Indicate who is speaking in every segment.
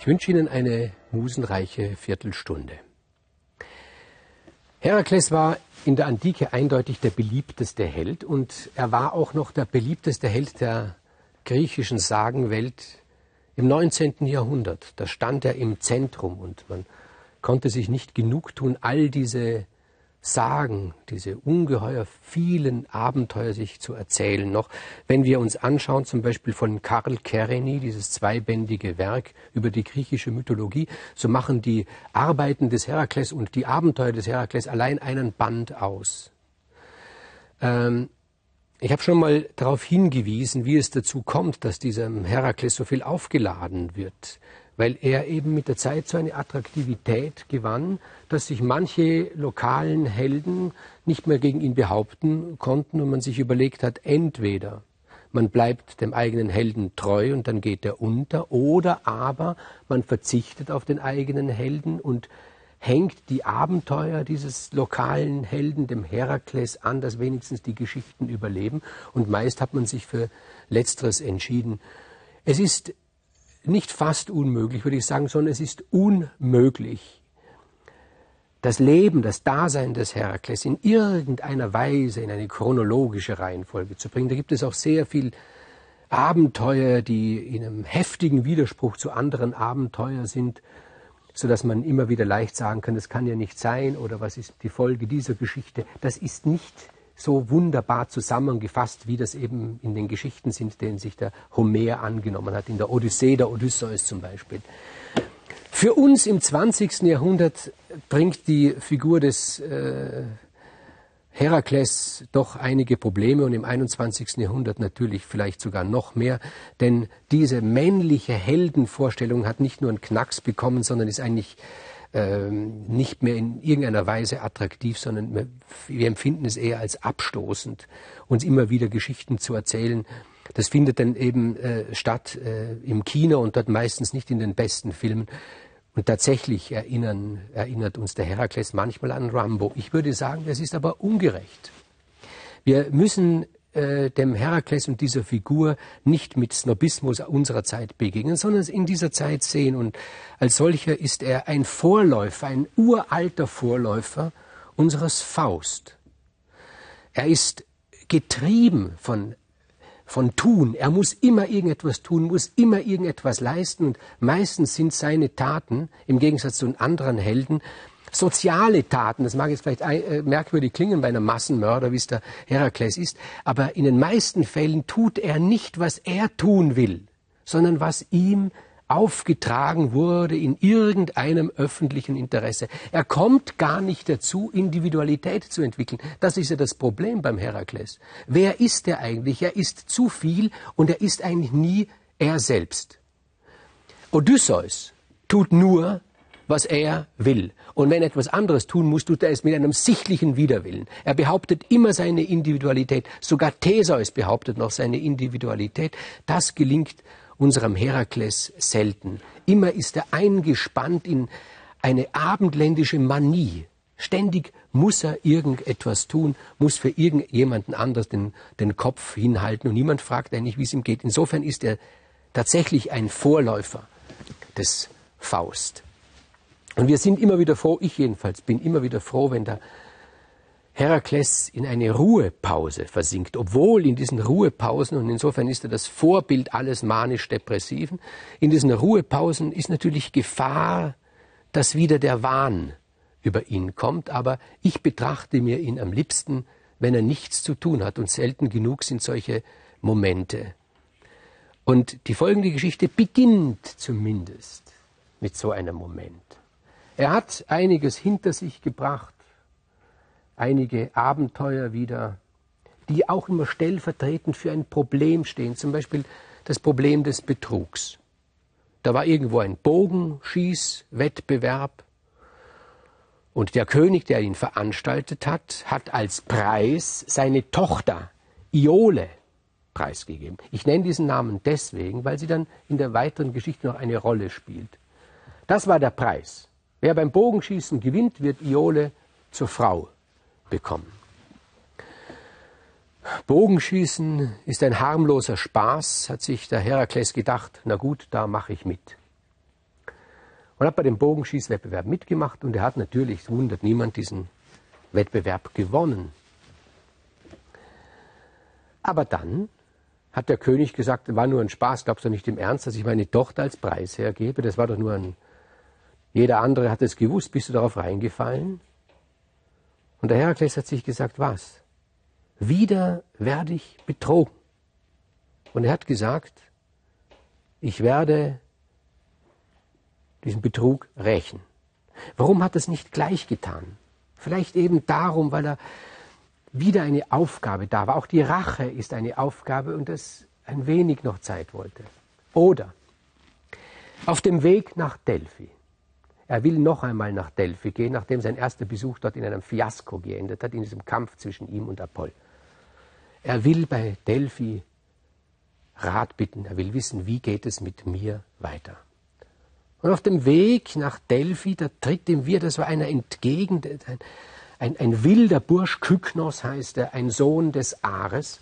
Speaker 1: Ich wünsche Ihnen eine musenreiche Viertelstunde. Herakles war in der Antike eindeutig der beliebteste Held und er war auch noch der beliebteste Held der griechischen Sagenwelt im 19. Jahrhundert. Da stand er im Zentrum und man konnte sich nicht genug tun, all diese Sagen, diese ungeheuer vielen Abenteuer sich zu erzählen. Noch wenn wir uns anschauen, zum Beispiel von Karl Kereny, dieses zweibändige Werk über die griechische Mythologie, so machen die Arbeiten des Herakles und die Abenteuer des Herakles allein einen Band aus. Ähm, ich habe schon mal darauf hingewiesen, wie es dazu kommt, dass diesem Herakles so viel aufgeladen wird weil er eben mit der Zeit so eine Attraktivität gewann, dass sich manche lokalen Helden nicht mehr gegen ihn behaupten konnten und man sich überlegt hat, entweder man bleibt dem eigenen Helden treu und dann geht er unter, oder aber man verzichtet auf den eigenen Helden und hängt die Abenteuer dieses lokalen Helden dem Herakles an, dass wenigstens die Geschichten überleben. Und meist hat man sich für Letzteres entschieden. Es ist nicht fast unmöglich, würde ich sagen, sondern es ist unmöglich, das Leben, das Dasein des Herakles in irgendeiner Weise in eine chronologische Reihenfolge zu bringen. Da gibt es auch sehr viel Abenteuer, die in einem heftigen Widerspruch zu anderen Abenteuern sind, so dass man immer wieder leicht sagen kann, das kann ja nicht sein oder was ist die Folge dieser Geschichte. Das ist nicht so wunderbar zusammengefasst, wie das eben in den Geschichten sind, denen sich der Homer angenommen hat, in der Odyssee der Odysseus zum Beispiel. Für uns im 20. Jahrhundert bringt die Figur des äh, Herakles doch einige Probleme und im 21. Jahrhundert natürlich vielleicht sogar noch mehr, denn diese männliche Heldenvorstellung hat nicht nur einen Knacks bekommen, sondern ist eigentlich ähm, nicht mehr in irgendeiner Weise attraktiv, sondern wir, wir empfinden es eher als abstoßend, uns immer wieder Geschichten zu erzählen. Das findet dann eben äh, statt äh, im Kino und dort meistens nicht in den besten Filmen. Und tatsächlich erinnern, erinnert uns der Herakles manchmal an Rambo. Ich würde sagen, es ist aber ungerecht. Wir müssen äh, dem Herakles und dieser Figur nicht mit Snobismus unserer Zeit begegnen, sondern in dieser Zeit sehen. Und als solcher ist er ein Vorläufer, ein uralter Vorläufer unseres Faust. Er ist getrieben von, von Tun. Er muss immer irgendetwas tun, muss immer irgendetwas leisten. Und meistens sind seine Taten, im Gegensatz zu anderen Helden, soziale Taten, das mag jetzt vielleicht äh, merkwürdig klingen bei einem Massenmörder, wie es der Herakles ist, aber in den meisten Fällen tut er nicht, was er tun will, sondern was ihm aufgetragen wurde in irgendeinem öffentlichen Interesse. Er kommt gar nicht dazu, Individualität zu entwickeln. Das ist ja das Problem beim Herakles. Wer ist er eigentlich? Er ist zu viel und er ist eigentlich nie er selbst. Odysseus tut nur, was er will. Und wenn er etwas anderes tun muss, tut er es mit einem sichtlichen Widerwillen. Er behauptet immer seine Individualität. Sogar Theseus behauptet noch seine Individualität. Das gelingt unserem Herakles selten. Immer ist er eingespannt in eine abendländische Manie. Ständig muss er irgendetwas tun, muss für irgendjemanden anders den, den Kopf hinhalten und niemand fragt eigentlich, wie es ihm geht. Insofern ist er tatsächlich ein Vorläufer des Faust. Und wir sind immer wieder froh, ich jedenfalls bin immer wieder froh, wenn der Herakles in eine Ruhepause versinkt, obwohl in diesen Ruhepausen, und insofern ist er das Vorbild alles manisch-depressiven, in diesen Ruhepausen ist natürlich Gefahr, dass wieder der Wahn über ihn kommt, aber ich betrachte mir ihn am liebsten, wenn er nichts zu tun hat, und selten genug sind solche Momente. Und die folgende Geschichte beginnt zumindest mit so einem Moment. Er hat einiges hinter sich gebracht, einige Abenteuer wieder, die auch immer stellvertretend für ein Problem stehen, zum Beispiel das Problem des Betrugs. Da war irgendwo ein Bogenschießwettbewerb und der König, der ihn veranstaltet hat, hat als Preis seine Tochter Iole preisgegeben. Ich nenne diesen Namen deswegen, weil sie dann in der weiteren Geschichte noch eine Rolle spielt. Das war der Preis. Wer beim Bogenschießen gewinnt, wird Iole zur Frau bekommen. Bogenschießen ist ein harmloser Spaß, hat sich der Herakles gedacht. Na gut, da mache ich mit. und hat bei dem Bogenschießwettbewerb mitgemacht und er hat natürlich, wundert niemand, diesen Wettbewerb gewonnen. Aber dann hat der König gesagt, war nur ein Spaß, glaubst du nicht im Ernst, dass ich meine Tochter als Preis hergebe? Das war doch nur ein. Jeder andere hat es gewusst, bist du darauf reingefallen? Und der Herakles hat sich gesagt, was? Wieder werde ich betrogen. Und er hat gesagt, ich werde diesen Betrug rächen. Warum hat er es nicht gleich getan? Vielleicht eben darum, weil er wieder eine Aufgabe da war. Auch die Rache ist eine Aufgabe und es ein wenig noch Zeit wollte. Oder auf dem Weg nach Delphi. Er will noch einmal nach Delphi gehen, nachdem sein erster Besuch dort in einem Fiasko geendet hat, in diesem Kampf zwischen ihm und Apoll. Er will bei Delphi Rat bitten, er will wissen, wie geht es mit mir weiter. Und auf dem Weg nach Delphi, da tritt ihm wieder so einer entgegen, ein, ein, ein wilder Bursch, Kyknos heißt er, ein Sohn des Ares.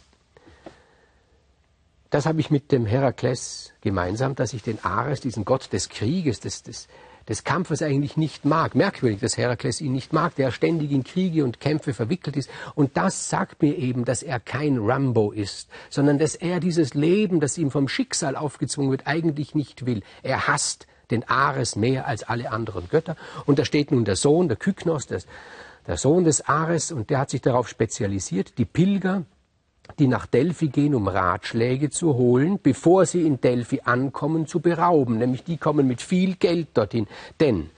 Speaker 1: Das habe ich mit dem Herakles gemeinsam, dass ich den Ares, diesen Gott des Krieges, des, des, des Kampfes eigentlich nicht mag. Merkwürdig, dass Herakles ihn nicht mag, der ständig in Kriege und Kämpfe verwickelt ist. Und das sagt mir eben, dass er kein Rambo ist, sondern dass er dieses Leben, das ihm vom Schicksal aufgezwungen wird, eigentlich nicht will. Er hasst den Ares mehr als alle anderen Götter. Und da steht nun der Sohn, der Kyknos, der, der Sohn des Ares, und der hat sich darauf spezialisiert, die Pilger, die nach Delphi gehen, um Ratschläge zu holen, bevor sie in Delphi ankommen, zu berauben. Nämlich die kommen mit viel Geld dorthin. Denn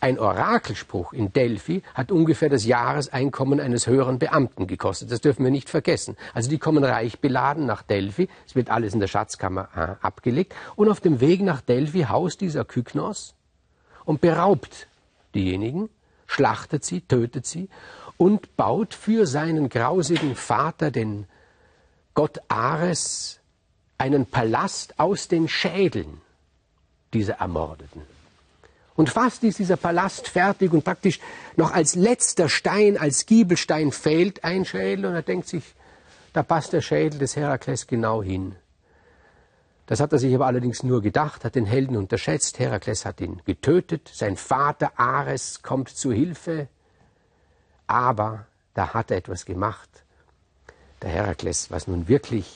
Speaker 1: ein Orakelspruch in Delphi hat ungefähr das Jahreseinkommen eines höheren Beamten gekostet. Das dürfen wir nicht vergessen. Also die kommen reich beladen nach Delphi. Es wird alles in der Schatzkammer äh, abgelegt. Und auf dem Weg nach Delphi haust dieser Kyknos und beraubt diejenigen, schlachtet sie, tötet sie und baut für seinen grausigen Vater, den Gott Ares, einen Palast aus den Schädeln dieser Ermordeten. Und fast ist dieser Palast fertig und praktisch noch als letzter Stein, als Giebelstein fehlt ein Schädel und er denkt sich, da passt der Schädel des Herakles genau hin. Das hat er sich aber allerdings nur gedacht, hat den Helden unterschätzt. Herakles hat ihn getötet, sein Vater Ares kommt zu Hilfe, aber da hat er etwas gemacht. Der Herakles, was nun wirklich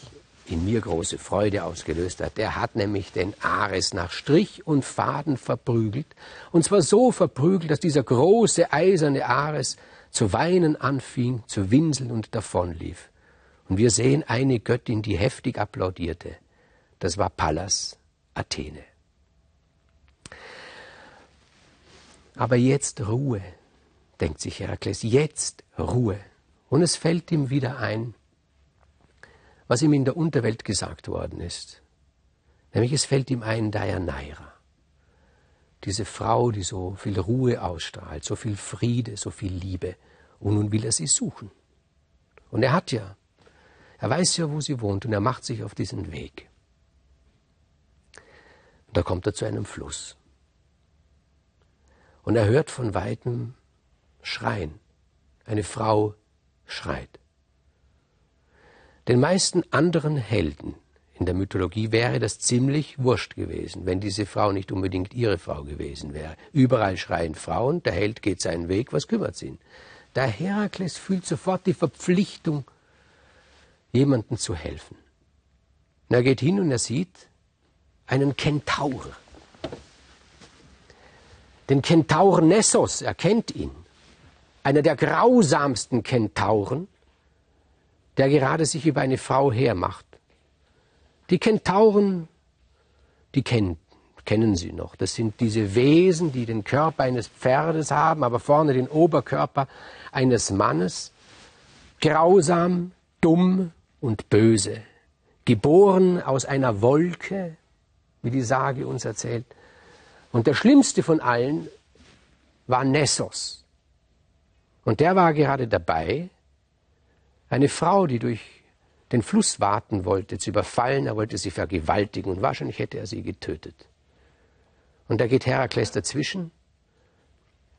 Speaker 1: in mir große Freude ausgelöst hat. Der hat nämlich den Ares nach Strich und Faden verprügelt. Und zwar so verprügelt, dass dieser große eiserne Ares zu weinen anfing, zu winseln und davonlief. Und wir sehen eine Göttin, die heftig applaudierte. Das war Pallas Athene. Aber jetzt Ruhe, denkt sich Herakles, jetzt Ruhe. Und es fällt ihm wieder ein, was ihm in der Unterwelt gesagt worden ist. Nämlich es fällt ihm ein Deianeira. Diese Frau, die so viel Ruhe ausstrahlt, so viel Friede, so viel Liebe. Und nun will er sie suchen. Und er hat ja, er weiß ja, wo sie wohnt und er macht sich auf diesen Weg. Und da kommt er zu einem Fluss. Und er hört von weitem Schreien. Eine Frau schreit. Den meisten anderen Helden in der Mythologie wäre das ziemlich wurscht gewesen, wenn diese Frau nicht unbedingt ihre Frau gewesen wäre. Überall schreien Frauen, der Held geht seinen Weg, was kümmert ihn? Der Herakles fühlt sofort die Verpflichtung, jemandem zu helfen. Und er geht hin und er sieht einen Kentaur. Den Kentaur Nessos, er kennt ihn. Einer der grausamsten Kentauren, der gerade sich über eine Frau hermacht. Die Kentauren, die kennen, kennen Sie noch. Das sind diese Wesen, die den Körper eines Pferdes haben, aber vorne den Oberkörper eines Mannes. Grausam, dumm und böse. Geboren aus einer Wolke, wie die Sage uns erzählt. Und der schlimmste von allen war Nessos. Und der war gerade dabei, eine Frau, die durch den Fluss warten wollte, zu überfallen, er wollte sie vergewaltigen und wahrscheinlich hätte er sie getötet. Und da geht Herakles dazwischen.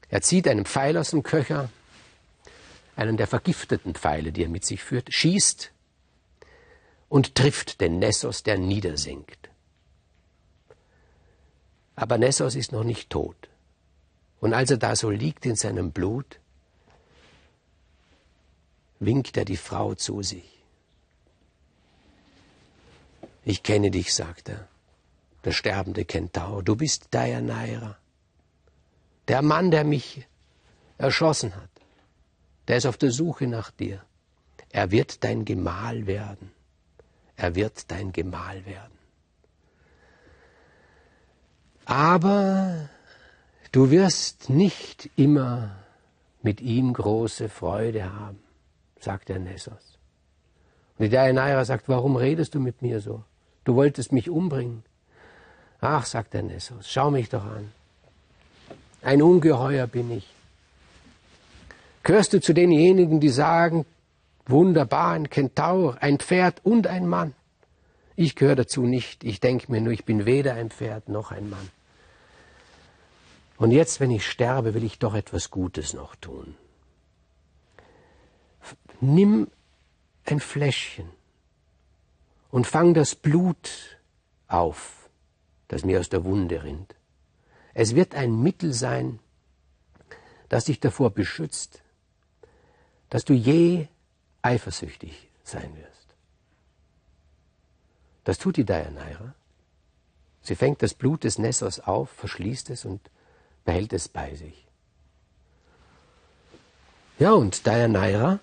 Speaker 1: Er zieht einen Pfeil aus dem Köcher, einen der vergifteten Pfeile, die er mit sich führt, schießt und trifft den Nessos, der niedersinkt. Aber Nessos ist noch nicht tot. Und als er da so liegt in seinem Blut, winkt er die Frau zu sich. Ich kenne dich, sagt er, der sterbende Kentaur. Du bist Deianeira. Der Mann, der mich erschossen hat, der ist auf der Suche nach dir. Er wird dein Gemahl werden. Er wird dein Gemahl werden. Aber du wirst nicht immer mit ihm große Freude haben, sagt der Nessos. Und die Deianeira sagt, warum redest du mit mir so? Du wolltest mich umbringen. Ach, sagt der Nessos, schau mich doch an. Ein Ungeheuer bin ich. Gehörst du zu denjenigen, die sagen, wunderbar, ein Kentaur, ein Pferd und ein Mann? Ich gehöre dazu nicht. Ich denke mir nur, ich bin weder ein Pferd noch ein Mann. Und jetzt, wenn ich sterbe, will ich doch etwas Gutes noch tun. Nimm ein Fläschchen und fang das Blut auf, das mir aus der Wunde rinnt. Es wird ein Mittel sein, das dich davor beschützt, dass du je eifersüchtig sein wirst. Das tut die Deianeira. Sie fängt das Blut des Nessers auf, verschließt es und behält es bei sich. Ja, und Deianeira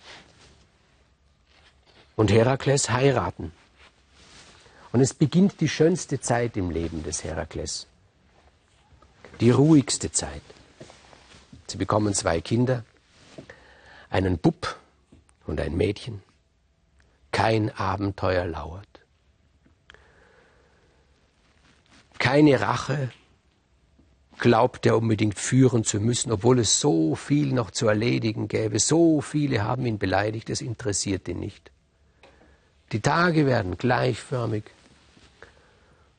Speaker 1: und Herakles heiraten. Und es beginnt die schönste Zeit im Leben des Herakles die ruhigste Zeit. Sie bekommen zwei Kinder, einen Bub und ein Mädchen. Kein Abenteuer lauert. Keine Rache glaubt er unbedingt führen zu müssen, obwohl es so viel noch zu erledigen gäbe. So viele haben ihn beleidigt, es interessiert ihn nicht. Die Tage werden gleichförmig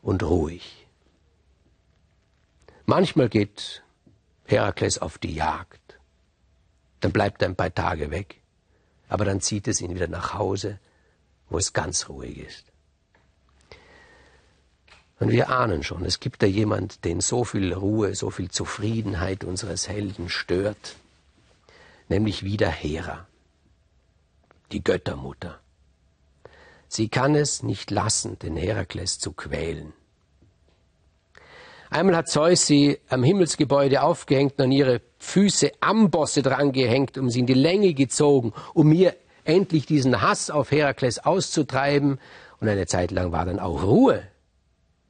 Speaker 1: und ruhig. Manchmal geht Herakles auf die Jagd. Dann bleibt er ein paar Tage weg. Aber dann zieht es ihn wieder nach Hause, wo es ganz ruhig ist. Und wir ahnen schon, es gibt da jemand, den so viel Ruhe, so viel Zufriedenheit unseres Helden stört, nämlich wieder Hera, die Göttermutter. Sie kann es nicht lassen, den Herakles zu quälen. Einmal hat Zeus sie am Himmelsgebäude aufgehängt und an ihre Füße Ambosse drangehängt, um sie in die Länge gezogen, um mir endlich diesen Hass auf Herakles auszutreiben. Und eine Zeit lang war dann auch Ruhe.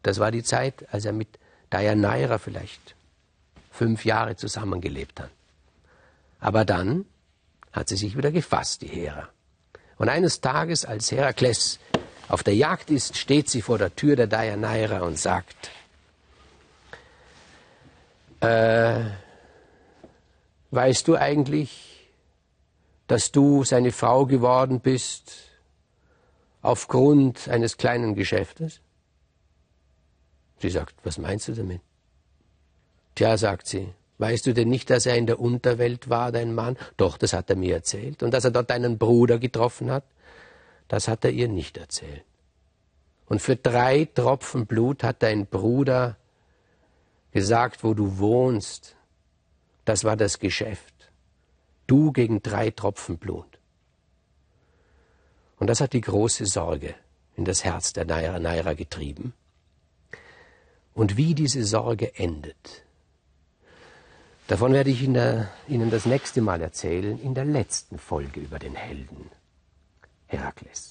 Speaker 1: Das war die Zeit, als er mit Deianeira vielleicht fünf Jahre zusammengelebt hat. Aber dann hat sie sich wieder gefasst, die Hera. Und eines Tages, als Herakles auf der Jagd ist, steht sie vor der Tür der Deianeira und sagt, äh, weißt du eigentlich, dass du seine Frau geworden bist aufgrund eines kleinen Geschäftes? Sie sagt, was meinst du damit? Tja, sagt sie, weißt du denn nicht, dass er in der Unterwelt war, dein Mann? Doch, das hat er mir erzählt. Und dass er dort deinen Bruder getroffen hat? Das hat er ihr nicht erzählt. Und für drei Tropfen Blut hat dein Bruder gesagt, wo du wohnst. Das war das Geschäft. Du gegen drei Tropfen Blut. Und das hat die große Sorge in das Herz der Naira, Naira getrieben. Und wie diese Sorge endet, davon werde ich Ihnen das nächste Mal erzählen, in der letzten Folge über den Helden Herakles.